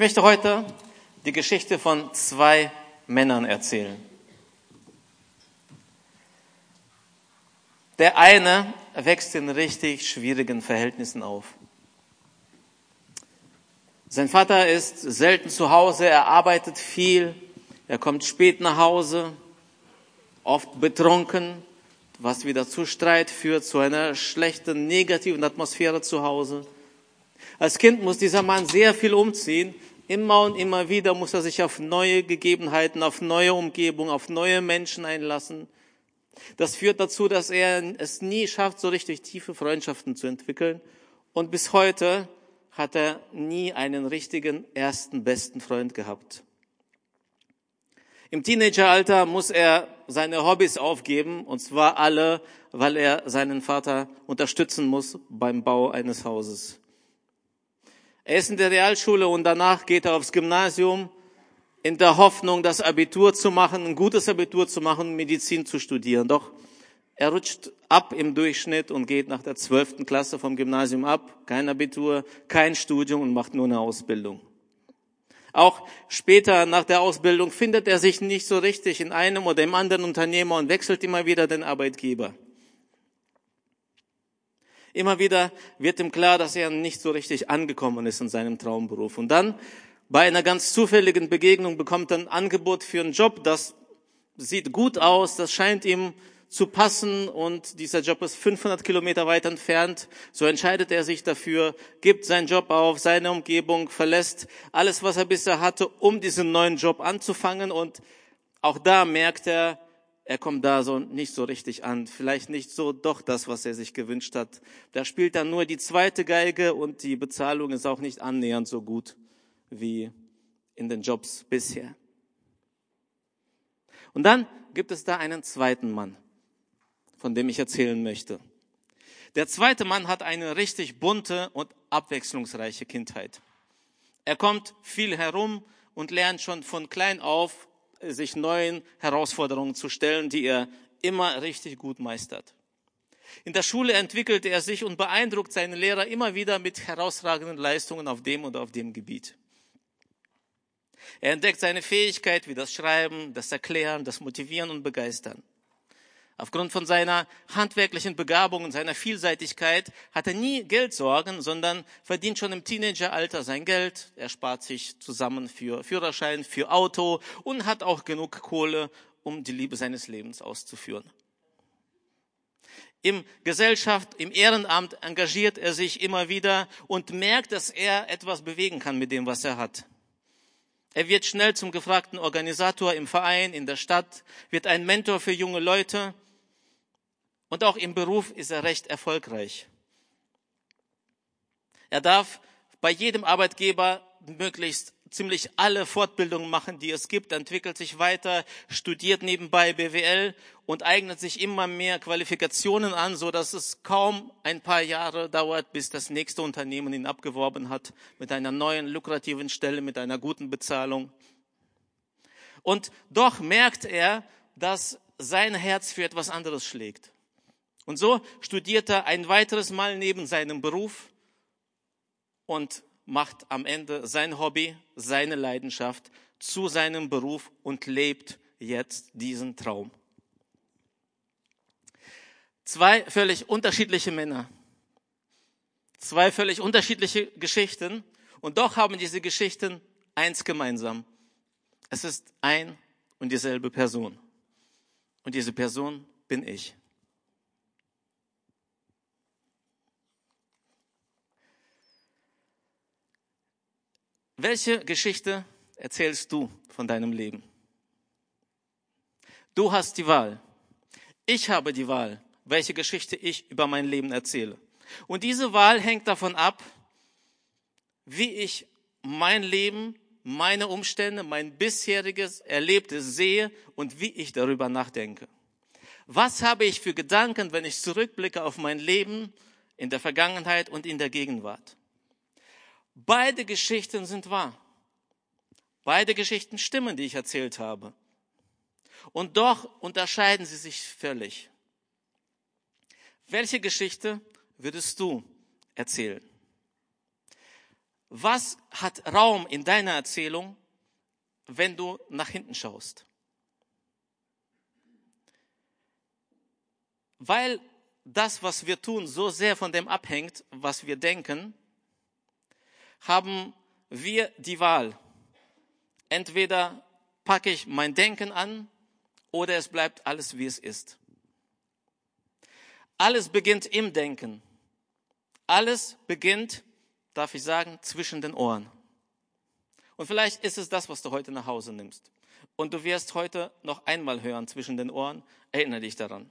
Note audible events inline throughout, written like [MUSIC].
möchte heute die Geschichte von zwei Männern erzählen. Der eine wächst in richtig schwierigen Verhältnissen auf. Sein Vater ist selten zu Hause, er arbeitet viel, er kommt spät nach Hause, oft betrunken, was wieder zu Streit führt, zu einer schlechten, negativen Atmosphäre zu Hause. Als Kind muss dieser Mann sehr viel umziehen. Immer und immer wieder muss er sich auf neue Gegebenheiten, auf neue Umgebung, auf neue Menschen einlassen. Das führt dazu, dass er es nie schafft, so richtig tiefe Freundschaften zu entwickeln. Und bis heute hat er nie einen richtigen ersten besten Freund gehabt. Im Teenageralter muss er seine Hobbys aufgeben, und zwar alle, weil er seinen Vater unterstützen muss beim Bau eines Hauses. Er ist in der Realschule und danach geht er aufs Gymnasium in der Hoffnung, das Abitur zu machen, ein gutes Abitur zu machen, Medizin zu studieren. Doch er rutscht ab im Durchschnitt und geht nach der zwölften Klasse vom Gymnasium ab. Kein Abitur, kein Studium und macht nur eine Ausbildung. Auch später nach der Ausbildung findet er sich nicht so richtig in einem oder im anderen Unternehmer und wechselt immer wieder den Arbeitgeber. Immer wieder wird ihm klar, dass er nicht so richtig angekommen ist in seinem Traumberuf. Und dann, bei einer ganz zufälligen Begegnung, bekommt er ein Angebot für einen Job, das sieht gut aus, das scheint ihm zu passen und dieser Job ist 500 Kilometer weit entfernt. So entscheidet er sich dafür, gibt seinen Job auf, seine Umgebung, verlässt alles, was er bisher hatte, um diesen neuen Job anzufangen und auch da merkt er, er kommt da so nicht so richtig an, vielleicht nicht so doch das, was er sich gewünscht hat. Da spielt er nur die zweite Geige und die Bezahlung ist auch nicht annähernd so gut wie in den Jobs bisher. Und dann gibt es da einen zweiten Mann von dem ich erzählen möchte. Der zweite Mann hat eine richtig bunte und abwechslungsreiche Kindheit. Er kommt viel herum und lernt schon von klein auf, sich neuen Herausforderungen zu stellen, die er immer richtig gut meistert. In der Schule entwickelt er sich und beeindruckt seine Lehrer immer wieder mit herausragenden Leistungen auf dem oder auf dem Gebiet. Er entdeckt seine Fähigkeit wie das Schreiben, das Erklären, das Motivieren und Begeistern. Aufgrund von seiner handwerklichen Begabung und seiner Vielseitigkeit hat er nie Geldsorgen, sondern verdient schon im Teenageralter sein Geld. Er spart sich zusammen für Führerschein, für Auto und hat auch genug Kohle, um die Liebe seines Lebens auszuführen. Im Gesellschaft, im Ehrenamt engagiert er sich immer wieder und merkt, dass er etwas bewegen kann mit dem, was er hat. Er wird schnell zum gefragten Organisator im Verein, in der Stadt, wird ein Mentor für junge Leute und auch im Beruf ist er recht erfolgreich. Er darf bei jedem Arbeitgeber möglichst ziemlich alle Fortbildungen machen, die es gibt, entwickelt sich weiter, studiert nebenbei BWL und eignet sich immer mehr Qualifikationen an, so dass es kaum ein paar Jahre dauert, bis das nächste Unternehmen ihn abgeworben hat mit einer neuen lukrativen Stelle, mit einer guten Bezahlung. Und doch merkt er, dass sein Herz für etwas anderes schlägt. Und so studiert er ein weiteres Mal neben seinem Beruf und macht am Ende sein Hobby, seine Leidenschaft zu seinem Beruf und lebt jetzt diesen Traum. Zwei völlig unterschiedliche Männer, zwei völlig unterschiedliche Geschichten und doch haben diese Geschichten eins gemeinsam. Es ist ein und dieselbe Person. Und diese Person bin ich. Welche Geschichte erzählst du von deinem Leben? Du hast die Wahl. Ich habe die Wahl, welche Geschichte ich über mein Leben erzähle. Und diese Wahl hängt davon ab, wie ich mein Leben, meine Umstände, mein bisheriges Erlebtes sehe und wie ich darüber nachdenke. Was habe ich für Gedanken, wenn ich zurückblicke auf mein Leben in der Vergangenheit und in der Gegenwart? Beide Geschichten sind wahr. Beide Geschichten stimmen, die ich erzählt habe. Und doch unterscheiden sie sich völlig. Welche Geschichte würdest du erzählen? Was hat Raum in deiner Erzählung, wenn du nach hinten schaust? Weil das, was wir tun, so sehr von dem abhängt, was wir denken, haben wir die Wahl. Entweder packe ich mein Denken an oder es bleibt alles, wie es ist. Alles beginnt im Denken. Alles beginnt, darf ich sagen, zwischen den Ohren. Und vielleicht ist es das, was du heute nach Hause nimmst. Und du wirst heute noch einmal hören zwischen den Ohren. Erinnere dich daran.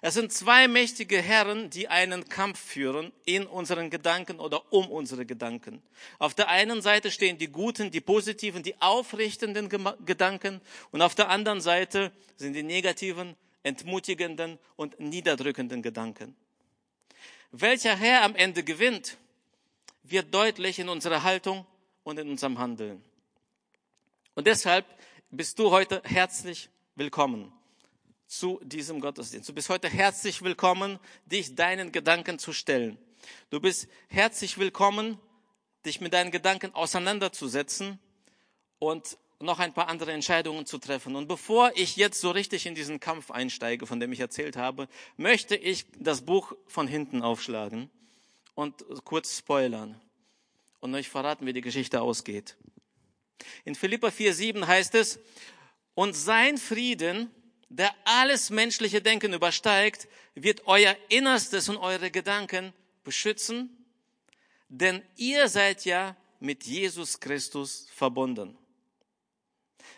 Es sind zwei mächtige Herren, die einen Kampf führen in unseren Gedanken oder um unsere Gedanken. Auf der einen Seite stehen die guten, die positiven, die aufrichtenden Gedanken und auf der anderen Seite sind die negativen, entmutigenden und niederdrückenden Gedanken. Welcher Herr am Ende gewinnt, wird deutlich in unserer Haltung und in unserem Handeln. Und deshalb bist du heute herzlich willkommen zu diesem Gottesdienst. Du bist heute herzlich willkommen, dich deinen Gedanken zu stellen. Du bist herzlich willkommen, dich mit deinen Gedanken auseinanderzusetzen und noch ein paar andere Entscheidungen zu treffen. Und bevor ich jetzt so richtig in diesen Kampf einsteige, von dem ich erzählt habe, möchte ich das Buch von hinten aufschlagen und kurz spoilern und euch verraten, wie die Geschichte ausgeht. In Philippa 4,7 heißt es, und sein Frieden, der alles menschliche Denken übersteigt, wird euer Innerstes und eure Gedanken beschützen, denn ihr seid ja mit Jesus Christus verbunden.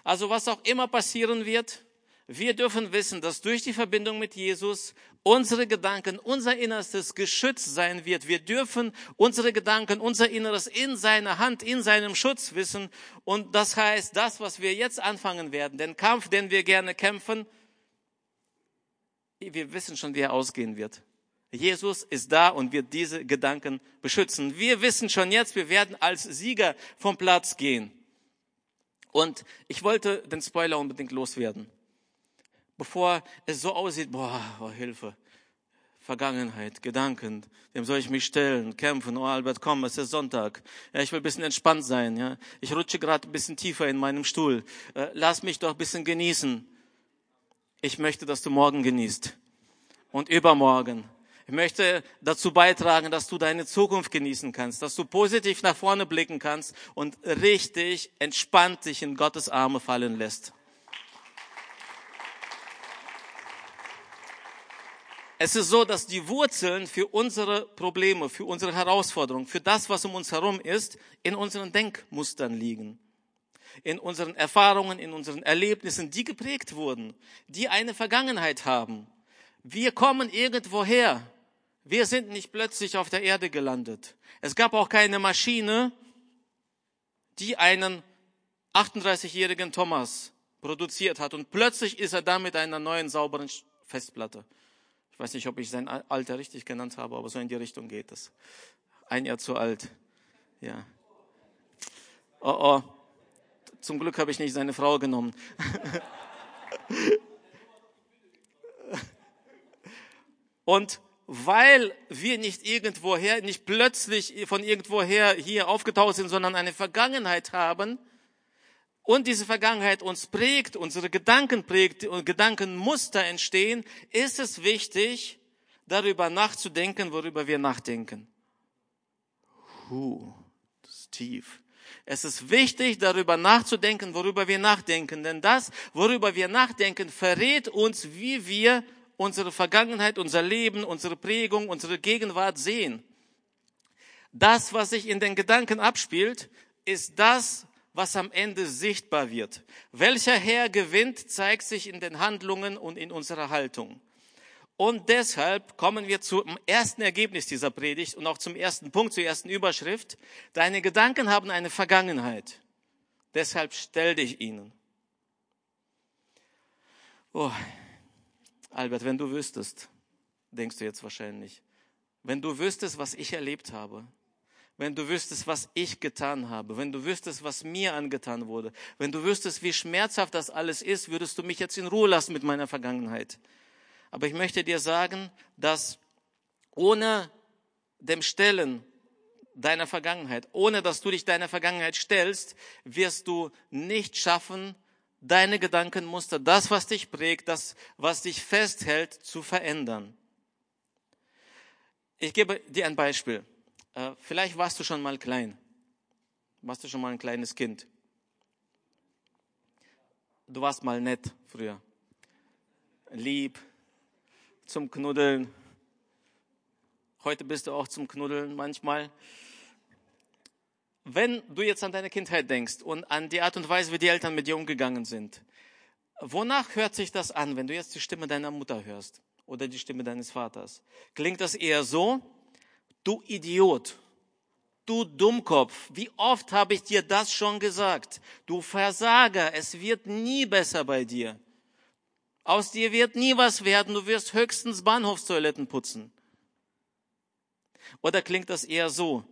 Also was auch immer passieren wird, wir dürfen wissen, dass durch die Verbindung mit Jesus unsere Gedanken, unser Innerstes geschützt sein wird. Wir dürfen unsere Gedanken, unser Inneres in seiner Hand, in seinem Schutz wissen. Und das heißt, das, was wir jetzt anfangen werden, den Kampf, den wir gerne kämpfen, wir wissen schon, wie er ausgehen wird. Jesus ist da und wird diese Gedanken beschützen. Wir wissen schon jetzt, wir werden als Sieger vom Platz gehen. Und ich wollte den Spoiler unbedingt loswerden. Bevor es so aussieht, boah, oh Hilfe. Vergangenheit, Gedanken, wem soll ich mich stellen, kämpfen, oh Albert, komm, es ist Sonntag, ja, ich will ein bisschen entspannt sein, ja, ich rutsche gerade ein bisschen tiefer in meinem Stuhl, äh, lass mich doch ein bisschen genießen. Ich möchte, dass du morgen genießt und übermorgen. Ich möchte dazu beitragen, dass du deine Zukunft genießen kannst, dass du positiv nach vorne blicken kannst und richtig entspannt dich in Gottes Arme fallen lässt. Es ist so, dass die Wurzeln für unsere Probleme, für unsere Herausforderungen, für das, was um uns herum ist, in unseren Denkmustern liegen in unseren Erfahrungen, in unseren Erlebnissen, die geprägt wurden, die eine Vergangenheit haben. Wir kommen irgendwoher. Wir sind nicht plötzlich auf der Erde gelandet. Es gab auch keine Maschine, die einen 38-jährigen Thomas produziert hat und plötzlich ist er da mit einer neuen sauberen Festplatte. Ich weiß nicht, ob ich sein Alter richtig genannt habe, aber so in die Richtung geht es. Ein Jahr zu alt. Ja. Oh oh. Zum Glück habe ich nicht seine Frau genommen. [LAUGHS] Und weil wir nicht irgendwoher, nicht plötzlich von irgendwoher hier aufgetaucht sind, sondern eine Vergangenheit haben und diese Vergangenheit uns prägt, unsere Gedanken prägt und Gedankenmuster entstehen, ist es wichtig, darüber nachzudenken, worüber wir nachdenken. Huh, das ist tief. Es ist wichtig, darüber nachzudenken, worüber wir nachdenken. Denn das, worüber wir nachdenken, verrät uns, wie wir unsere Vergangenheit, unser Leben, unsere Prägung, unsere Gegenwart sehen. Das, was sich in den Gedanken abspielt, ist das, was am Ende sichtbar wird. Welcher Herr gewinnt, zeigt sich in den Handlungen und in unserer Haltung. Und deshalb kommen wir zum ersten Ergebnis dieser Predigt und auch zum ersten Punkt, zur ersten Überschrift. Deine Gedanken haben eine Vergangenheit. Deshalb stell dich ihnen. Oh, Albert, wenn du wüsstest, denkst du jetzt wahrscheinlich, wenn du wüsstest, was ich erlebt habe, wenn du wüsstest, was ich getan habe, wenn du wüsstest, was mir angetan wurde, wenn du wüsstest, wie schmerzhaft das alles ist, würdest du mich jetzt in Ruhe lassen mit meiner Vergangenheit. Aber ich möchte dir sagen, dass ohne dem Stellen deiner Vergangenheit. Ohne dass du dich deiner Vergangenheit stellst, wirst du nicht schaffen, deine Gedankenmuster, das, was dich prägt, das, was dich festhält, zu verändern. Ich gebe dir ein Beispiel. Äh, vielleicht warst du schon mal klein. Warst du schon mal ein kleines Kind. Du warst mal nett früher. Lieb, zum Knuddeln. Heute bist du auch zum Knuddeln manchmal. Wenn du jetzt an deine Kindheit denkst und an die Art und Weise, wie die Eltern mit dir umgegangen sind, wonach hört sich das an, wenn du jetzt die Stimme deiner Mutter hörst oder die Stimme deines Vaters? Klingt das eher so, du Idiot, du Dummkopf, wie oft habe ich dir das schon gesagt? Du Versager, es wird nie besser bei dir. Aus dir wird nie was werden, du wirst höchstens Bahnhofstoiletten putzen. Oder klingt das eher so,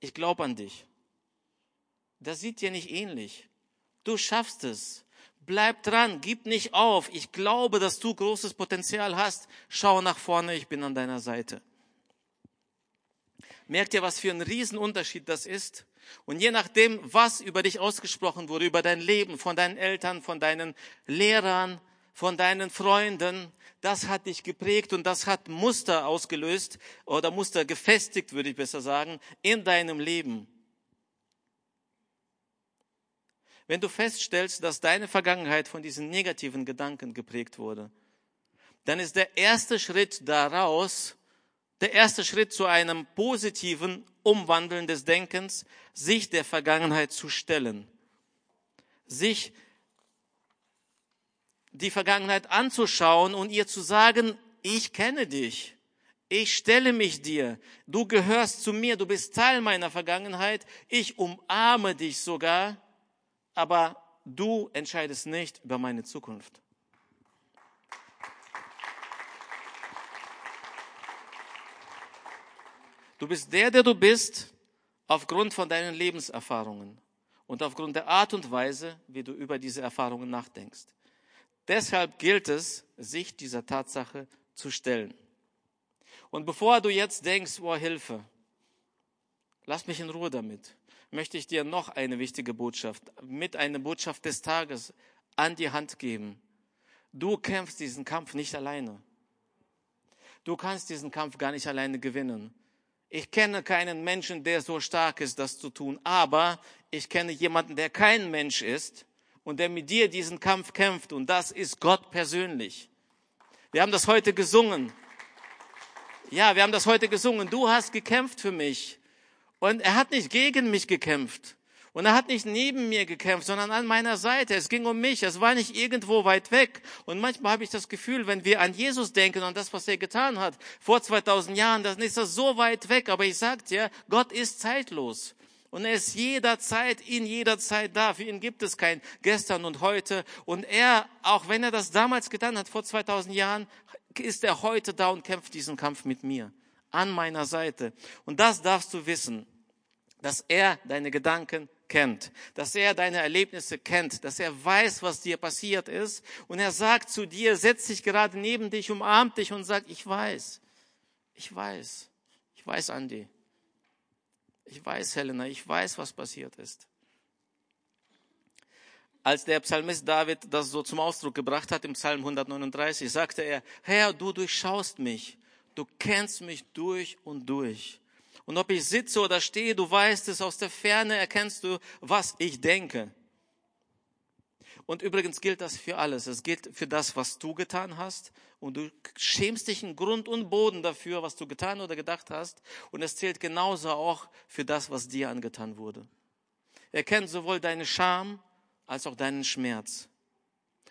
ich glaube an dich. Das sieht dir nicht ähnlich. Du schaffst es. Bleib dran, gib nicht auf. Ich glaube, dass du großes Potenzial hast. Schau nach vorne, ich bin an deiner Seite. Merkt ihr, was für ein Riesenunterschied das ist? Und je nachdem, was über dich ausgesprochen wurde, über dein Leben, von deinen Eltern, von deinen Lehrern, von deinen Freunden, das hat dich geprägt und das hat Muster ausgelöst oder Muster gefestigt, würde ich besser sagen, in deinem Leben. Wenn du feststellst, dass deine Vergangenheit von diesen negativen Gedanken geprägt wurde, dann ist der erste Schritt daraus, der erste Schritt zu einem positiven Umwandeln des Denkens, sich der Vergangenheit zu stellen, sich die Vergangenheit anzuschauen und ihr zu sagen, ich kenne dich, ich stelle mich dir, du gehörst zu mir, du bist Teil meiner Vergangenheit, ich umarme dich sogar, aber du entscheidest nicht über meine Zukunft. Du bist der, der du bist, aufgrund von deinen Lebenserfahrungen und aufgrund der Art und Weise, wie du über diese Erfahrungen nachdenkst. Deshalb gilt es, sich dieser Tatsache zu stellen. Und bevor du jetzt denkst, oh Hilfe, lass mich in Ruhe damit, möchte ich dir noch eine wichtige Botschaft, mit einer Botschaft des Tages an die Hand geben. Du kämpfst diesen Kampf nicht alleine. Du kannst diesen Kampf gar nicht alleine gewinnen. Ich kenne keinen Menschen, der so stark ist, das zu tun, aber ich kenne jemanden, der kein Mensch ist und der mit dir diesen Kampf kämpft und das ist Gott persönlich. Wir haben das heute gesungen. Ja, wir haben das heute gesungen. Du hast gekämpft für mich. Und er hat nicht gegen mich gekämpft. Und er hat nicht neben mir gekämpft, sondern an meiner Seite. Es ging um mich. Es war nicht irgendwo weit weg. Und manchmal habe ich das Gefühl, wenn wir an Jesus denken und das, was er getan hat, vor 2000 Jahren, dann ist das so weit weg. Aber ich sag dir, Gott ist zeitlos. Und er ist jederzeit, in jeder Zeit da. Für ihn gibt es kein gestern und heute. Und er, auch wenn er das damals getan hat, vor 2000 Jahren, ist er heute da und kämpft diesen Kampf mit mir. An meiner Seite. Und das darfst du wissen, dass er deine Gedanken kennt, dass er deine Erlebnisse kennt, dass er weiß, was dir passiert ist. Und er sagt zu dir, setzt sich gerade neben dich, umarmt dich und sagt, ich weiß, ich weiß, ich weiß, Andi. Ich weiß, Helena, ich weiß, was passiert ist. Als der Psalmist David das so zum Ausdruck gebracht hat im Psalm 139, sagte er, Herr, du durchschaust mich, du kennst mich durch und durch. Und ob ich sitze oder stehe, du weißt es, aus der Ferne erkennst du, was ich denke. Und übrigens gilt das für alles. Es gilt für das, was du getan hast. Und du schämst dich in Grund und Boden dafür, was du getan oder gedacht hast. Und es zählt genauso auch für das, was dir angetan wurde. Er kennt sowohl deine Scham als auch deinen Schmerz.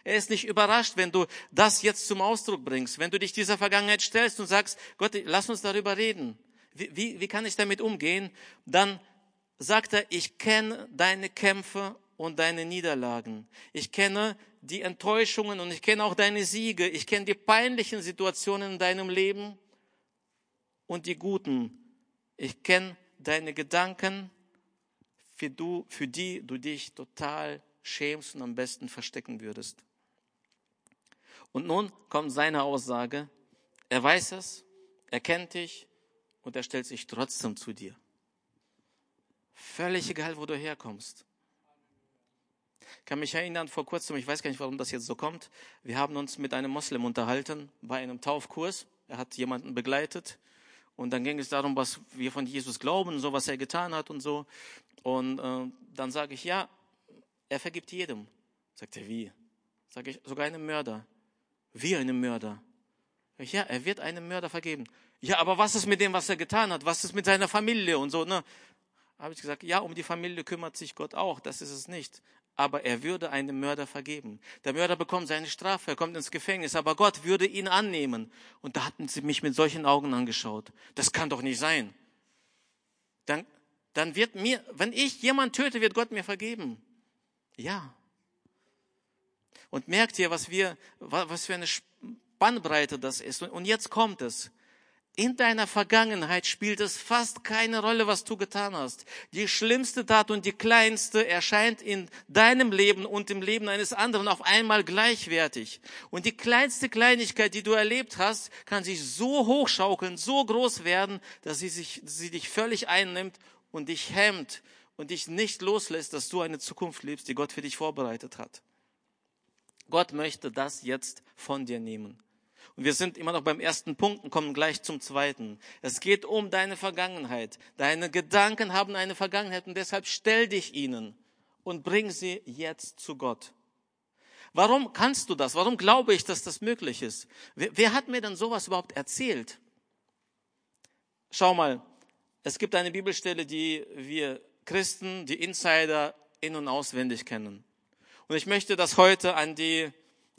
Er ist nicht überrascht, wenn du das jetzt zum Ausdruck bringst, wenn du dich dieser Vergangenheit stellst und sagst, Gott, lass uns darüber reden. Wie, wie, wie kann ich damit umgehen? Dann sagt er, ich kenne deine Kämpfe und deine Niederlagen. Ich kenne die Enttäuschungen und ich kenne auch deine Siege. Ich kenne die peinlichen Situationen in deinem Leben und die guten. Ich kenne deine Gedanken, für, du, für die du dich total schämst und am besten verstecken würdest. Und nun kommt seine Aussage. Er weiß es, er kennt dich, und er stellt sich trotzdem zu dir. Völlig egal, wo du herkommst. Ich kann mich erinnern, vor kurzem, ich weiß gar nicht, warum das jetzt so kommt, wir haben uns mit einem Moslem unterhalten bei einem Taufkurs. Er hat jemanden begleitet und dann ging es darum, was wir von Jesus glauben, so was er getan hat und so. Und äh, dann sage ich, ja, er vergibt jedem. Sagt er, wie? Sage ich, sogar einem Mörder. Wie einem Mörder? Ja, er wird einem Mörder vergeben. Ja, aber was ist mit dem, was er getan hat? Was ist mit seiner Familie und so, ne? Habe ich gesagt, ja, um die Familie kümmert sich Gott auch, das ist es nicht. Aber er würde einem Mörder vergeben. Der Mörder bekommt seine Strafe, er kommt ins Gefängnis, aber Gott würde ihn annehmen. Und da hatten sie mich mit solchen Augen angeschaut. Das kann doch nicht sein. Dann, dann wird mir, wenn ich jemand töte, wird Gott mir vergeben. Ja. Und merkt ihr, was wir, was für eine Spannbreite das ist. Und jetzt kommt es. In deiner Vergangenheit spielt es fast keine Rolle, was du getan hast. Die schlimmste Tat und die kleinste erscheint in deinem Leben und im Leben eines anderen auf einmal gleichwertig. Und die kleinste Kleinigkeit, die du erlebt hast, kann sich so hochschaukeln, so groß werden, dass sie, sich, sie dich völlig einnimmt und dich hemmt und dich nicht loslässt, dass du eine Zukunft lebst, die Gott für dich vorbereitet hat. Gott möchte das jetzt von dir nehmen. Und wir sind immer noch beim ersten Punkt und kommen gleich zum zweiten. Es geht um deine Vergangenheit. Deine Gedanken haben eine Vergangenheit und deshalb stell dich ihnen und bring sie jetzt zu Gott. Warum kannst du das? Warum glaube ich, dass das möglich ist? Wer, wer hat mir denn sowas überhaupt erzählt? Schau mal, es gibt eine Bibelstelle, die wir Christen, die Insider in und auswendig kennen. Und ich möchte das heute an die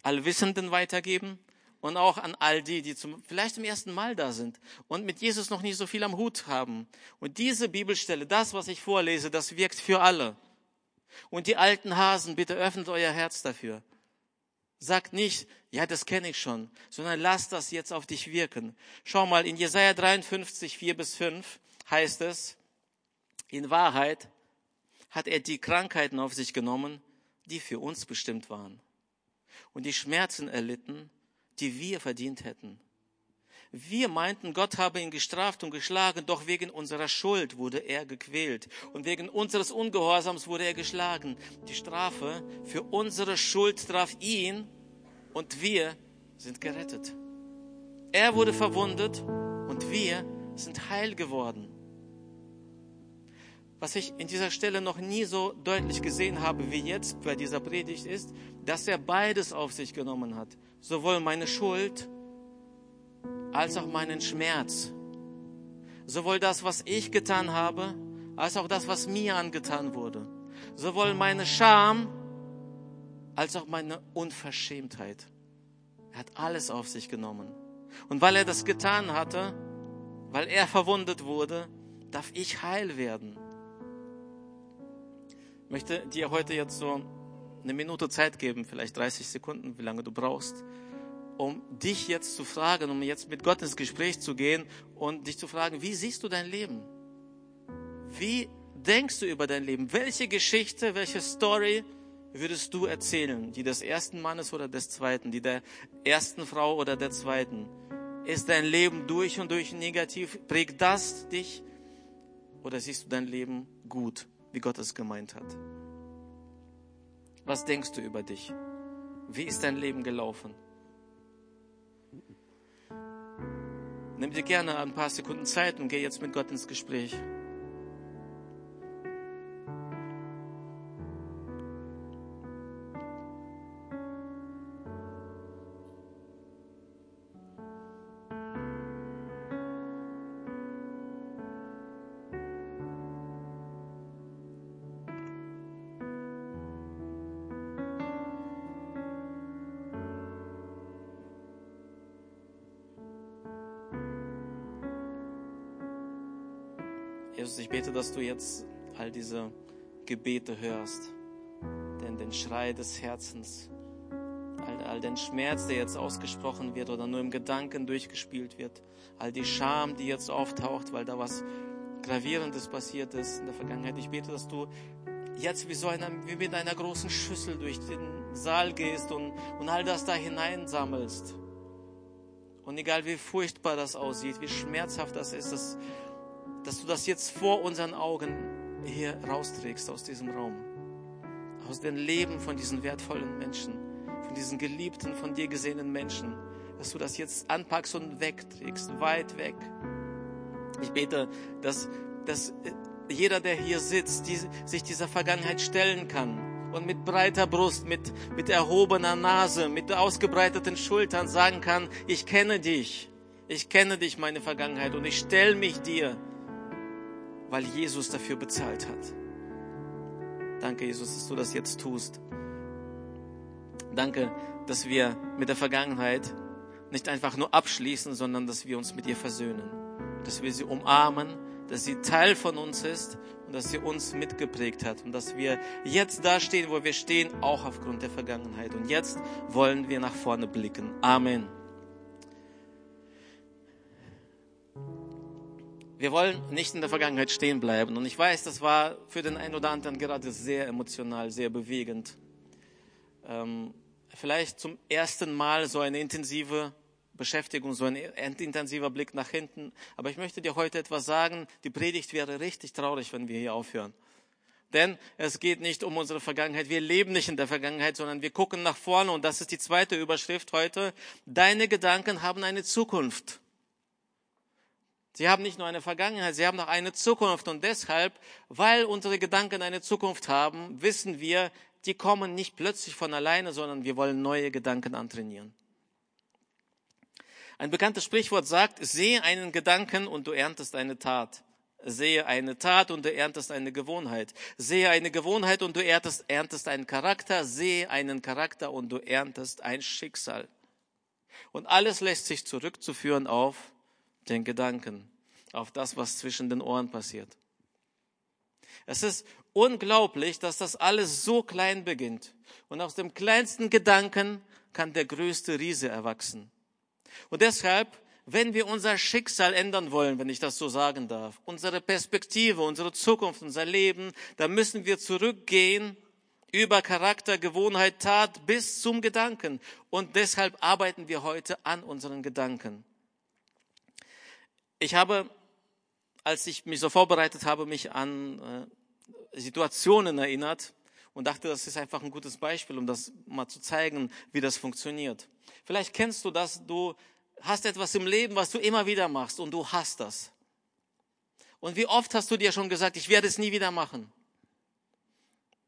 Allwissenden weitergeben und auch an all die, die zum, vielleicht zum ersten Mal da sind und mit Jesus noch nicht so viel am Hut haben. Und diese Bibelstelle, das, was ich vorlese, das wirkt für alle. Und die alten Hasen, bitte öffnet euer Herz dafür. Sagt nicht, ja, das kenne ich schon, sondern lasst das jetzt auf dich wirken. Schau mal, in Jesaja 53, 4 bis 5 heißt es, in Wahrheit hat er die Krankheiten auf sich genommen, die für uns bestimmt waren. Und die Schmerzen erlitten, die wir verdient hätten. Wir meinten, Gott habe ihn gestraft und geschlagen, doch wegen unserer Schuld wurde er gequält und wegen unseres Ungehorsams wurde er geschlagen. Die Strafe für unsere Schuld traf ihn und wir sind gerettet. Er wurde verwundet und wir sind heil geworden. Was ich in dieser Stelle noch nie so deutlich gesehen habe wie jetzt bei dieser Predigt ist, dass er beides auf sich genommen hat. Sowohl meine Schuld als auch meinen Schmerz. Sowohl das, was ich getan habe, als auch das, was mir angetan wurde. Sowohl meine Scham als auch meine Unverschämtheit. Er hat alles auf sich genommen. Und weil er das getan hatte, weil er verwundet wurde, darf ich heil werden möchte dir heute jetzt so eine Minute Zeit geben, vielleicht 30 Sekunden, wie lange du brauchst, um dich jetzt zu fragen, um jetzt mit Gott ins Gespräch zu gehen und dich zu fragen, wie siehst du dein Leben? Wie denkst du über dein Leben? Welche Geschichte, welche Story würdest du erzählen? Die des ersten Mannes oder des zweiten? Die der ersten Frau oder der zweiten? Ist dein Leben durch und durch negativ? Prägt das dich? Oder siehst du dein Leben gut? wie Gott es gemeint hat. Was denkst du über dich? Wie ist dein Leben gelaufen? Nimm dir gerne ein paar Sekunden Zeit und geh jetzt mit Gott ins Gespräch. Jesus, ich bete, dass du jetzt all diese Gebete hörst, denn den Schrei des Herzens, all, all den Schmerz, der jetzt ausgesprochen wird oder nur im Gedanken durchgespielt wird, all die Scham, die jetzt auftaucht, weil da was Gravierendes passiert ist in der Vergangenheit. Ich bete, dass du jetzt wie so einer, wie mit einer großen Schüssel durch den Saal gehst und, und all das da hineinsammelst. Und egal wie furchtbar das aussieht, wie schmerzhaft das ist, das dass du das jetzt vor unseren Augen hier rausträgst aus diesem Raum. Aus dem Leben von diesen wertvollen Menschen, von diesen geliebten, von dir gesehenen Menschen. Dass du das jetzt anpackst und wegträgst, weit weg. Ich bete, dass, dass jeder, der hier sitzt, die, sich dieser Vergangenheit stellen kann und mit breiter Brust, mit, mit erhobener Nase, mit ausgebreiteten Schultern sagen kann, ich kenne dich, ich kenne dich, meine Vergangenheit, und ich stelle mich dir, weil Jesus dafür bezahlt hat. Danke, Jesus, dass du das jetzt tust. Danke, dass wir mit der Vergangenheit nicht einfach nur abschließen, sondern dass wir uns mit ihr versöhnen, dass wir sie umarmen, dass sie Teil von uns ist und dass sie uns mitgeprägt hat und dass wir jetzt da stehen, wo wir stehen, auch aufgrund der Vergangenheit. Und jetzt wollen wir nach vorne blicken. Amen. Wir wollen nicht in der Vergangenheit stehen bleiben. Und ich weiß, das war für den einen oder anderen gerade sehr emotional, sehr bewegend. Ähm, vielleicht zum ersten Mal so eine intensive Beschäftigung, so ein intensiver Blick nach hinten. Aber ich möchte dir heute etwas sagen. Die Predigt wäre richtig traurig, wenn wir hier aufhören. Denn es geht nicht um unsere Vergangenheit. Wir leben nicht in der Vergangenheit, sondern wir gucken nach vorne. Und das ist die zweite Überschrift heute. Deine Gedanken haben eine Zukunft. Sie haben nicht nur eine Vergangenheit, sie haben auch eine Zukunft. Und deshalb, weil unsere Gedanken eine Zukunft haben, wissen wir, die kommen nicht plötzlich von alleine, sondern wir wollen neue Gedanken antrainieren. Ein bekanntes Sprichwort sagt, sehe einen Gedanken und du erntest eine Tat. Sehe eine Tat und du erntest eine Gewohnheit. Sehe eine Gewohnheit und du erntest, erntest einen Charakter. Sehe einen Charakter und du erntest ein Schicksal. Und alles lässt sich zurückzuführen auf den Gedanken, auf das, was zwischen den Ohren passiert. Es ist unglaublich, dass das alles so klein beginnt. Und aus dem kleinsten Gedanken kann der größte Riese erwachsen. Und deshalb, wenn wir unser Schicksal ändern wollen, wenn ich das so sagen darf, unsere Perspektive, unsere Zukunft, unser Leben, dann müssen wir zurückgehen über Charakter, Gewohnheit, Tat bis zum Gedanken. Und deshalb arbeiten wir heute an unseren Gedanken. Ich habe, als ich mich so vorbereitet habe, mich an äh, Situationen erinnert und dachte, das ist einfach ein gutes Beispiel, um das mal zu zeigen, wie das funktioniert. Vielleicht kennst du das, du hast etwas im Leben, was du immer wieder machst und du hast das. Und wie oft hast du dir schon gesagt, ich werde es nie wieder machen.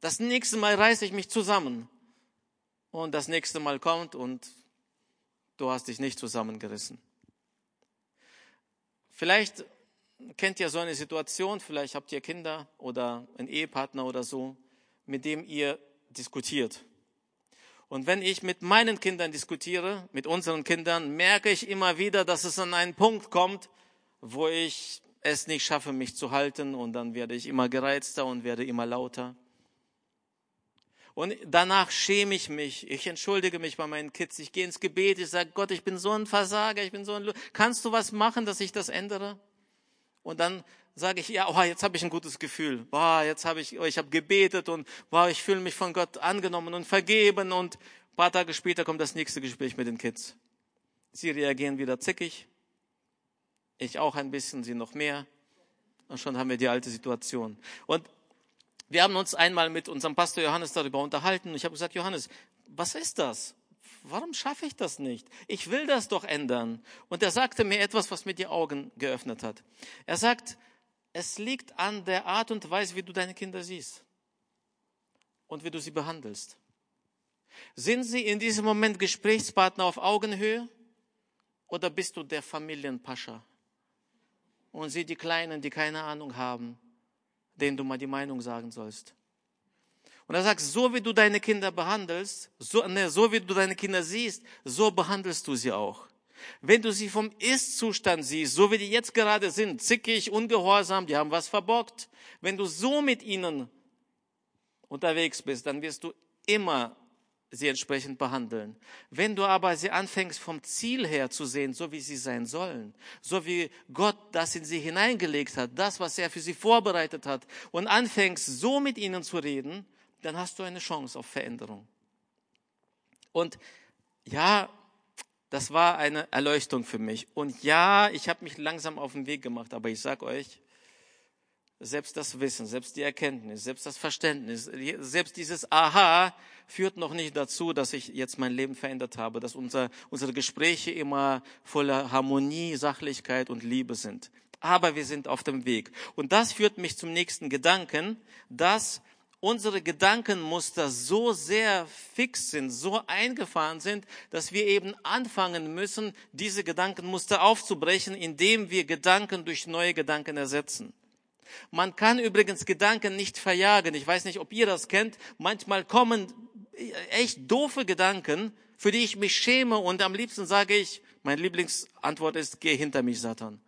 Das nächste Mal reiße ich mich zusammen. Und das nächste Mal kommt und du hast dich nicht zusammengerissen. Vielleicht kennt ihr so eine Situation, vielleicht habt ihr Kinder oder einen Ehepartner oder so, mit dem ihr diskutiert. Und wenn ich mit meinen Kindern diskutiere, mit unseren Kindern, merke ich immer wieder, dass es an einen Punkt kommt, wo ich es nicht schaffe, mich zu halten und dann werde ich immer gereizter und werde immer lauter. Und danach schäme ich mich. Ich entschuldige mich bei meinen Kids. Ich gehe ins Gebet. Ich sage, Gott, ich bin so ein Versager. Ich bin so ein. Kannst du was machen, dass ich das ändere? Und dann sage ich, ja, oh, jetzt habe ich ein gutes Gefühl. Boah, jetzt habe ich, oh, ich habe gebetet und boah, ich fühle mich von Gott angenommen und vergeben. Und ein paar Tage später kommt das nächste Gespräch mit den Kids. Sie reagieren wieder zickig. Ich auch ein bisschen, sie noch mehr. Und schon haben wir die alte Situation. Und wir haben uns einmal mit unserem Pastor Johannes darüber unterhalten. Ich habe gesagt, Johannes, was ist das? Warum schaffe ich das nicht? Ich will das doch ändern. Und er sagte mir etwas, was mir die Augen geöffnet hat. Er sagt, es liegt an der Art und Weise, wie du deine Kinder siehst und wie du sie behandelst. Sind sie in diesem Moment Gesprächspartner auf Augenhöhe oder bist du der Familienpascha? Und sie die Kleinen, die keine Ahnung haben, denen du mal die Meinung sagen sollst. Und er sagt, so wie du deine Kinder behandelst, so, ne, so wie du deine Kinder siehst, so behandelst du sie auch. Wenn du sie vom Ist-Zustand siehst, so wie die jetzt gerade sind, zickig, ungehorsam, die haben was verbockt, wenn du so mit ihnen unterwegs bist, dann wirst du immer sie entsprechend behandeln. Wenn du aber sie anfängst vom Ziel her zu sehen, so wie sie sein sollen, so wie Gott das in sie hineingelegt hat, das, was er für sie vorbereitet hat, und anfängst so mit ihnen zu reden, dann hast du eine Chance auf Veränderung. Und ja, das war eine Erleuchtung für mich. Und ja, ich habe mich langsam auf den Weg gemacht, aber ich sag euch, selbst das Wissen, selbst die Erkenntnis, selbst das Verständnis, selbst dieses Aha führt noch nicht dazu, dass ich jetzt mein Leben verändert habe, dass unser, unsere Gespräche immer voller Harmonie, Sachlichkeit und Liebe sind. Aber wir sind auf dem Weg. Und das führt mich zum nächsten Gedanken, dass unsere Gedankenmuster so sehr fix sind, so eingefahren sind, dass wir eben anfangen müssen, diese Gedankenmuster aufzubrechen, indem wir Gedanken durch neue Gedanken ersetzen. Man kann übrigens Gedanken nicht verjagen. Ich weiß nicht, ob ihr das kennt. Manchmal kommen echt doofe Gedanken, für die ich mich schäme und am liebsten sage ich, meine Lieblingsantwort ist, geh hinter mich, Satan.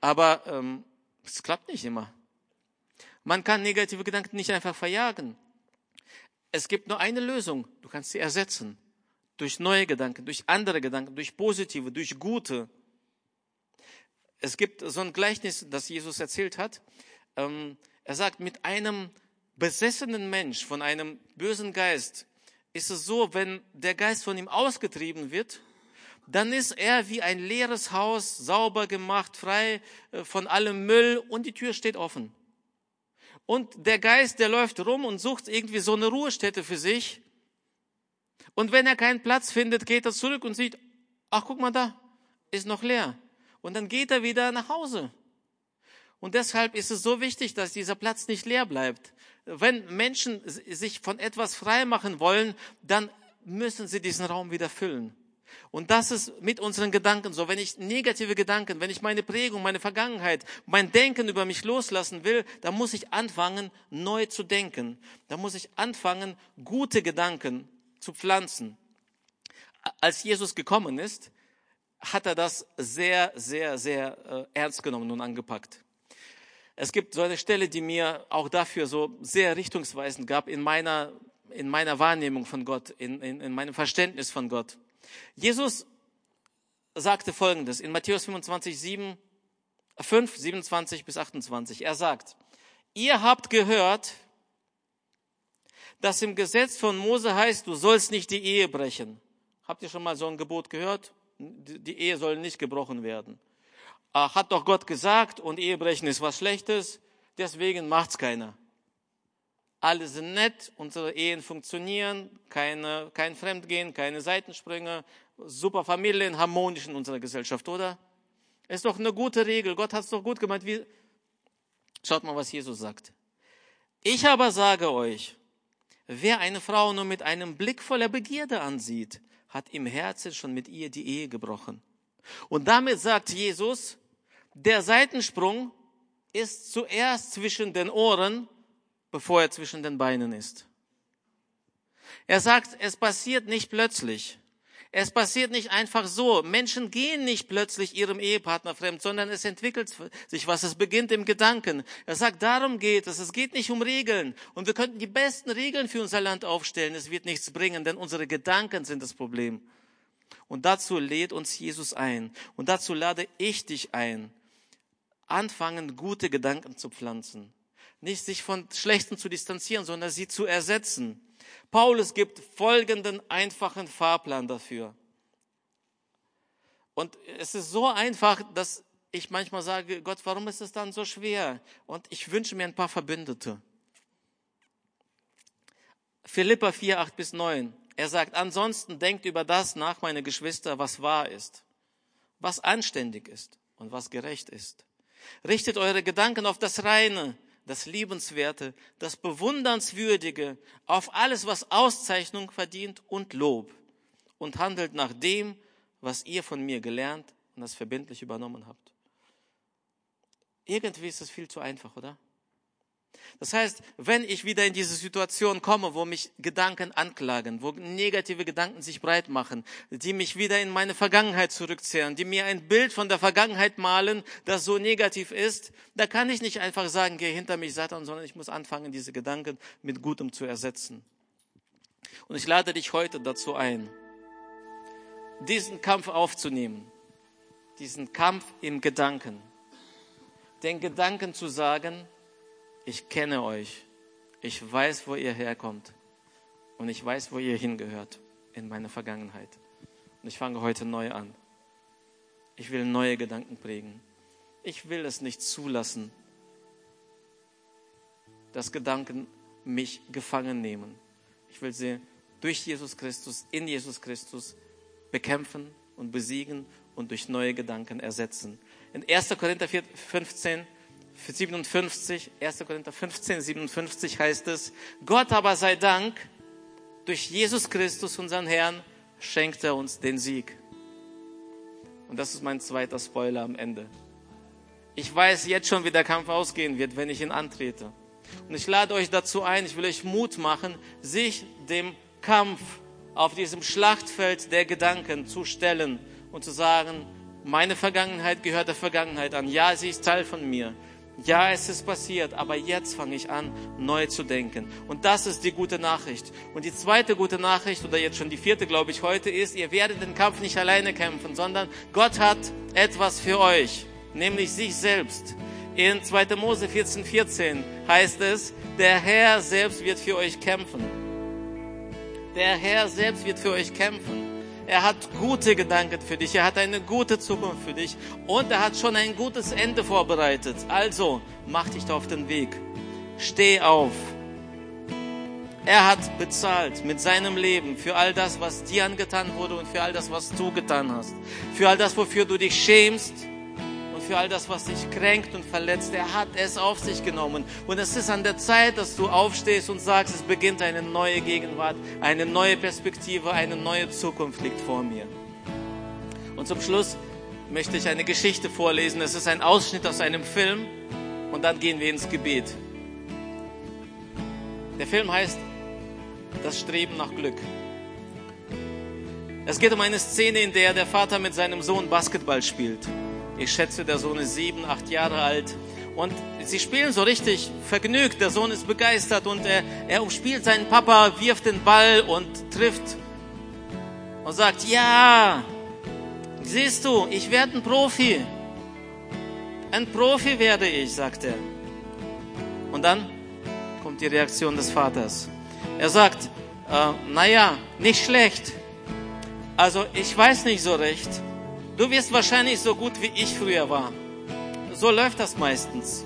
Aber ähm, es klappt nicht immer. Man kann negative Gedanken nicht einfach verjagen. Es gibt nur eine Lösung. Du kannst sie ersetzen. Durch neue Gedanken, durch andere Gedanken, durch positive, durch gute. Es gibt so ein Gleichnis, das Jesus erzählt hat. Ähm, er sagt, mit einem besessenen Mensch von einem bösen Geist ist es so, wenn der Geist von ihm ausgetrieben wird, dann ist er wie ein leeres Haus, sauber gemacht, frei äh, von allem Müll und die Tür steht offen. Und der Geist, der läuft rum und sucht irgendwie so eine Ruhestätte für sich. Und wenn er keinen Platz findet, geht er zurück und sieht, ach guck mal da, ist noch leer. Und dann geht er wieder nach Hause. Und deshalb ist es so wichtig, dass dieser Platz nicht leer bleibt. Wenn Menschen sich von etwas frei machen wollen, dann müssen sie diesen Raum wieder füllen. Und das ist mit unseren Gedanken so. Wenn ich negative Gedanken, wenn ich meine Prägung, meine Vergangenheit, mein Denken über mich loslassen will, dann muss ich anfangen, neu zu denken. Da muss ich anfangen, gute Gedanken zu pflanzen. Als Jesus gekommen ist, hat er das sehr, sehr, sehr äh, ernst genommen und angepackt. Es gibt so eine Stelle, die mir auch dafür so sehr richtungsweisend gab in meiner, in meiner Wahrnehmung von Gott, in, in, in meinem Verständnis von Gott. Jesus sagte Folgendes in Matthäus 25, 7, 5, 27 bis 28. Er sagt, ihr habt gehört, dass im Gesetz von Mose heißt, du sollst nicht die Ehe brechen. Habt ihr schon mal so ein Gebot gehört? Die Ehe soll nicht gebrochen werden. Hat doch Gott gesagt und Ehebrechen ist was Schlechtes, deswegen macht's keiner alle sind nett, unsere Ehen funktionieren, keine, kein Fremdgehen, keine Seitensprünge, super Familien, harmonisch in unserer Gesellschaft, oder? Ist doch eine gute Regel. Gott hat es doch gut gemeint. Wie... Schaut mal, was Jesus sagt. Ich aber sage euch, wer eine Frau nur mit einem Blick voller Begierde ansieht, hat im Herzen schon mit ihr die Ehe gebrochen. Und damit sagt Jesus, der Seitensprung ist zuerst zwischen den Ohren bevor er zwischen den Beinen ist. Er sagt, es passiert nicht plötzlich. Es passiert nicht einfach so. Menschen gehen nicht plötzlich ihrem Ehepartner fremd, sondern es entwickelt sich was. Es beginnt im Gedanken. Er sagt, darum geht es. Es geht nicht um Regeln. Und wir könnten die besten Regeln für unser Land aufstellen. Es wird nichts bringen, denn unsere Gedanken sind das Problem. Und dazu lädt uns Jesus ein. Und dazu lade ich dich ein. Anfangen, gute Gedanken zu pflanzen. Nicht sich von Schlechten zu distanzieren, sondern sie zu ersetzen. Paulus gibt folgenden einfachen Fahrplan dafür. Und es ist so einfach, dass ich manchmal sage, Gott, warum ist es dann so schwer? Und ich wünsche mir ein paar Verbündete. Philippa 4, 8 bis 9. Er sagt, ansonsten denkt über das nach, meine Geschwister, was wahr ist, was anständig ist und was gerecht ist. Richtet eure Gedanken auf das Reine, das Liebenswerte, das Bewundernswürdige, auf alles, was Auszeichnung verdient und Lob und handelt nach dem, was ihr von mir gelernt und das verbindlich übernommen habt. Irgendwie ist es viel zu einfach, oder? Das heißt, wenn ich wieder in diese Situation komme, wo mich Gedanken anklagen, wo negative Gedanken sich breit machen, die mich wieder in meine Vergangenheit zurückzehren, die mir ein Bild von der Vergangenheit malen, das so negativ ist, da kann ich nicht einfach sagen, geh hinter mich, Satan, sondern ich muss anfangen, diese Gedanken mit Gutem zu ersetzen. Und ich lade dich heute dazu ein, diesen Kampf aufzunehmen, diesen Kampf im Gedanken, den Gedanken zu sagen, ich kenne euch, ich weiß, wo ihr herkommt und ich weiß, wo ihr hingehört in meiner Vergangenheit. Und ich fange heute neu an. Ich will neue Gedanken prägen. Ich will es nicht zulassen, dass Gedanken mich gefangen nehmen. Ich will sie durch Jesus Christus, in Jesus Christus bekämpfen und besiegen und durch neue Gedanken ersetzen. In 1. Korinther 15, 57, 1. Korinther 15, 57 heißt es, Gott aber sei Dank, durch Jesus Christus, unseren Herrn, schenkt er uns den Sieg. Und das ist mein zweiter Spoiler am Ende. Ich weiß jetzt schon, wie der Kampf ausgehen wird, wenn ich ihn antrete. Und ich lade euch dazu ein, ich will euch Mut machen, sich dem Kampf auf diesem Schlachtfeld der Gedanken zu stellen und zu sagen, meine Vergangenheit gehört der Vergangenheit an. Ja, sie ist Teil von mir. Ja, es ist passiert, aber jetzt fange ich an, neu zu denken. Und das ist die gute Nachricht. Und die zweite gute Nachricht, oder jetzt schon die vierte, glaube ich, heute ist, ihr werdet den Kampf nicht alleine kämpfen, sondern Gott hat etwas für euch, nämlich sich selbst. In 2. Mose 14, 14 heißt es, der Herr selbst wird für euch kämpfen. Der Herr selbst wird für euch kämpfen. Er hat gute Gedanken für dich. Er hat eine gute Zukunft für dich. Und er hat schon ein gutes Ende vorbereitet. Also, mach dich auf den Weg. Steh auf. Er hat bezahlt mit seinem Leben für all das, was dir angetan wurde und für all das, was du getan hast. Für all das, wofür du dich schämst für all das, was dich kränkt und verletzt. Er hat es auf sich genommen. Und es ist an der Zeit, dass du aufstehst und sagst, es beginnt eine neue Gegenwart, eine neue Perspektive, eine neue Zukunft liegt vor mir. Und zum Schluss möchte ich eine Geschichte vorlesen. Es ist ein Ausschnitt aus einem Film und dann gehen wir ins Gebet. Der Film heißt Das Streben nach Glück. Es geht um eine Szene, in der der Vater mit seinem Sohn Basketball spielt. Ich schätze, der Sohn ist sieben, acht Jahre alt. Und sie spielen so richtig vergnügt. Der Sohn ist begeistert und er, er umspielt seinen Papa, wirft den Ball und trifft und sagt, ja, siehst du, ich werde ein Profi. Ein Profi werde ich, sagt er. Und dann kommt die Reaktion des Vaters. Er sagt, äh, naja, nicht schlecht. Also ich weiß nicht so recht. Du wirst wahrscheinlich so gut wie ich früher war. So läuft das meistens.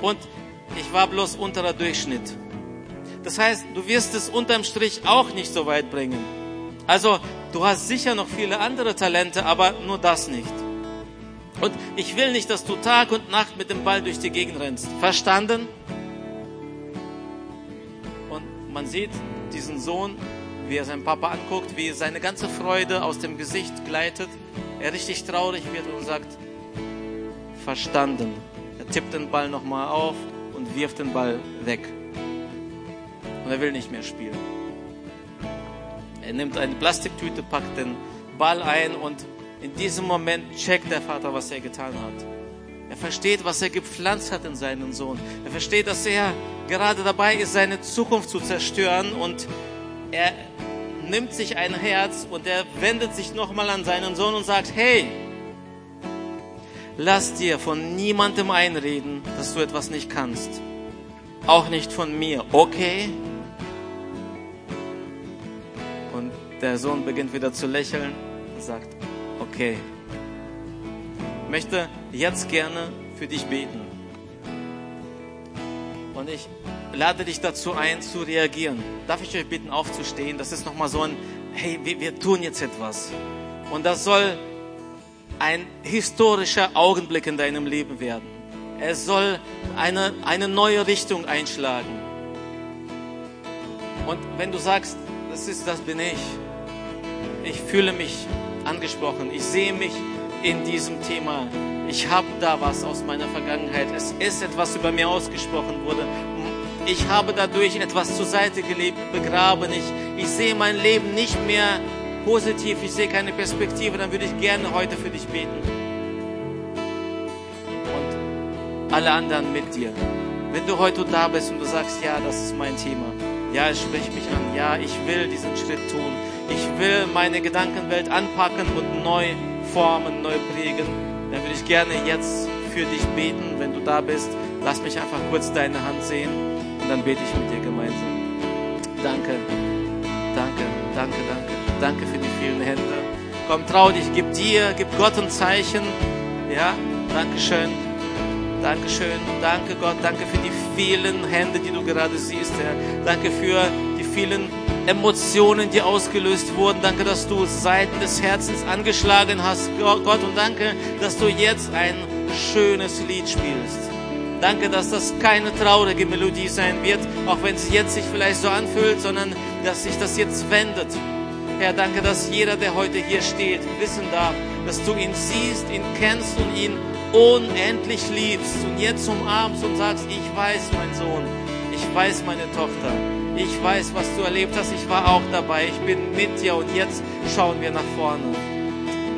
Und ich war bloß unterer Durchschnitt. Das heißt, du wirst es unterm Strich auch nicht so weit bringen. Also, du hast sicher noch viele andere Talente, aber nur das nicht. Und ich will nicht, dass du Tag und Nacht mit dem Ball durch die Gegend rennst. Verstanden? Und man sieht diesen Sohn, wie er seinen Papa anguckt, wie seine ganze Freude aus dem Gesicht gleitet er richtig traurig wird und sagt, verstanden. Er tippt den Ball nochmal auf und wirft den Ball weg. Und er will nicht mehr spielen. Er nimmt eine Plastiktüte, packt den Ball ein und in diesem Moment checkt der Vater, was er getan hat. Er versteht, was er gepflanzt hat in seinen Sohn. Er versteht, dass er gerade dabei ist, seine Zukunft zu zerstören und er nimmt sich ein Herz und er wendet sich nochmal an seinen Sohn und sagt, hey, lass dir von niemandem einreden, dass du etwas nicht kannst. Auch nicht von mir, okay? Und der Sohn beginnt wieder zu lächeln und sagt, okay. Ich möchte jetzt gerne für dich beten. Und ich lade dich dazu ein, zu reagieren. Darf ich euch bitten, aufzustehen? Das ist nochmal so ein, hey, wir, wir tun jetzt etwas. Und das soll ein historischer Augenblick in deinem Leben werden. Es soll eine, eine neue Richtung einschlagen. Und wenn du sagst, das ist, das bin ich. Ich fühle mich angesprochen. Ich sehe mich in diesem Thema. Ich habe da was aus meiner Vergangenheit. Es ist etwas über mir ausgesprochen wurde ich habe dadurch etwas zur Seite gelebt, begraben. Ich, ich sehe mein Leben nicht mehr positiv, ich sehe keine Perspektive, dann würde ich gerne heute für dich beten. Und alle anderen mit dir. Wenn du heute da bist und du sagst, ja, das ist mein Thema. Ja, es spricht mich an. Ja, ich will diesen Schritt tun. Ich will meine Gedankenwelt anpacken und neu formen, neu prägen. Dann würde ich gerne jetzt für dich beten. Wenn du da bist, lass mich einfach kurz deine Hand sehen. Und dann bete ich mit dir gemeinsam. Danke, danke, danke, danke. Danke für die vielen Hände. Komm, trau dich, gib dir, gib Gott ein Zeichen. Ja, danke schön. Danke schön. Danke Gott, danke für die vielen Hände, die du gerade siehst, Herr. Danke für die vielen Emotionen, die ausgelöst wurden. Danke, dass du Seiten des Herzens angeschlagen hast, Gott. Und danke, dass du jetzt ein schönes Lied spielst. Danke, dass das keine traurige Melodie sein wird, auch wenn es jetzt sich vielleicht so anfühlt, sondern dass sich das jetzt wendet. Herr, danke, dass jeder, der heute hier steht, wissen darf, dass du ihn siehst, ihn kennst und ihn unendlich liebst und jetzt umarmst und sagst, ich weiß, mein Sohn, ich weiß, meine Tochter, ich weiß, was du erlebt hast, ich war auch dabei, ich bin mit dir und jetzt schauen wir nach vorne.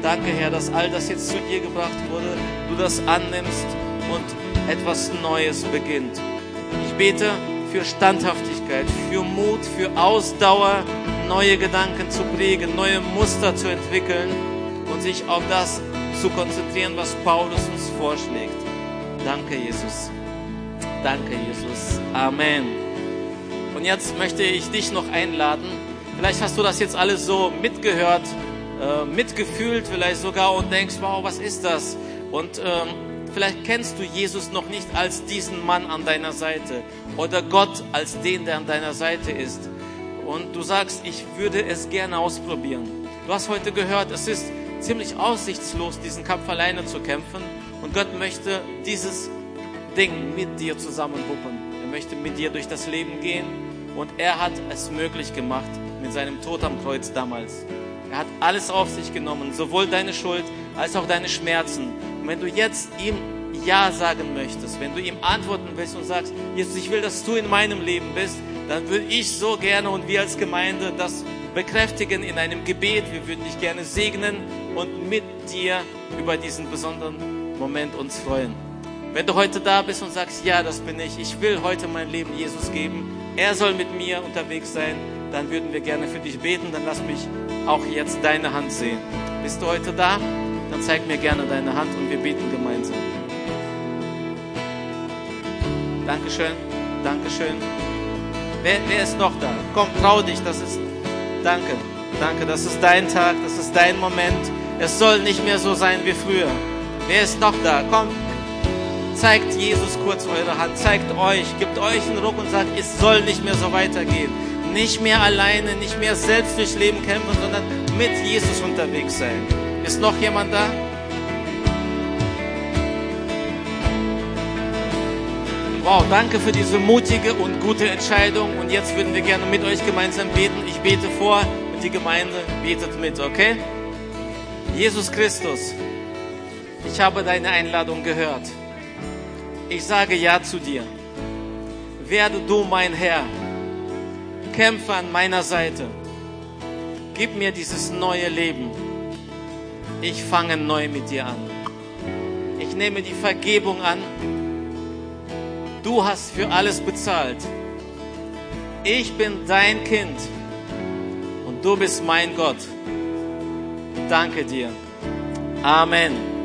Danke, Herr, dass all das jetzt zu dir gebracht wurde, du das annimmst und etwas Neues beginnt. Ich bete für Standhaftigkeit, für Mut, für Ausdauer, neue Gedanken zu prägen, neue Muster zu entwickeln und sich auf das zu konzentrieren, was Paulus uns vorschlägt. Danke, Jesus. Danke, Jesus. Amen. Und jetzt möchte ich dich noch einladen. Vielleicht hast du das jetzt alles so mitgehört, äh, mitgefühlt, vielleicht sogar und denkst, wow, was ist das? Und ähm, vielleicht kennst du Jesus noch nicht als diesen Mann an deiner Seite oder Gott als den, der an deiner Seite ist und du sagst, ich würde es gerne ausprobieren. Du hast heute gehört, es ist ziemlich aussichtslos, diesen Kampf alleine zu kämpfen und Gott möchte dieses Ding mit dir zusammen wuppen. Er möchte mit dir durch das Leben gehen und er hat es möglich gemacht mit seinem Tod am Kreuz damals. Er hat alles auf sich genommen, sowohl deine Schuld als auch deine Schmerzen. Und wenn du jetzt ihm Ja sagen möchtest, wenn du ihm antworten willst und sagst, Jesus, ich will, dass du in meinem Leben bist, dann würde ich so gerne und wir als Gemeinde das bekräftigen in einem Gebet. Wir würden dich gerne segnen und mit dir über diesen besonderen Moment uns freuen. Wenn du heute da bist und sagst, ja, das bin ich, ich will heute mein Leben Jesus geben, er soll mit mir unterwegs sein, dann würden wir gerne für dich beten. Dann lass mich auch jetzt deine Hand sehen. Bist du heute da? Dann zeig mir gerne deine Hand und wir beten gemeinsam. Dankeschön, Dankeschön. Wer, wer ist noch da? Komm, trau dich, das ist, danke, danke, das ist dein Tag, das ist dein Moment. Es soll nicht mehr so sein wie früher. Wer ist noch da? Komm, zeigt Jesus kurz eure Hand, zeigt euch, gibt euch einen Ruck und sagt, es soll nicht mehr so weitergehen. Nicht mehr alleine, nicht mehr selbst durchs Leben kämpfen, sondern mit Jesus unterwegs sein. Ist noch jemand da? Wow, danke für diese mutige und gute Entscheidung. Und jetzt würden wir gerne mit euch gemeinsam beten. Ich bete vor und die Gemeinde betet mit, okay? Jesus Christus, ich habe deine Einladung gehört. Ich sage Ja zu dir. Werde du mein Herr. Kämpfe an meiner Seite. Gib mir dieses neue Leben. Ich fange neu mit dir an. Ich nehme die Vergebung an Du hast für alles bezahlt. Ich bin dein Kind und du bist mein Gott. Danke dir. Amen.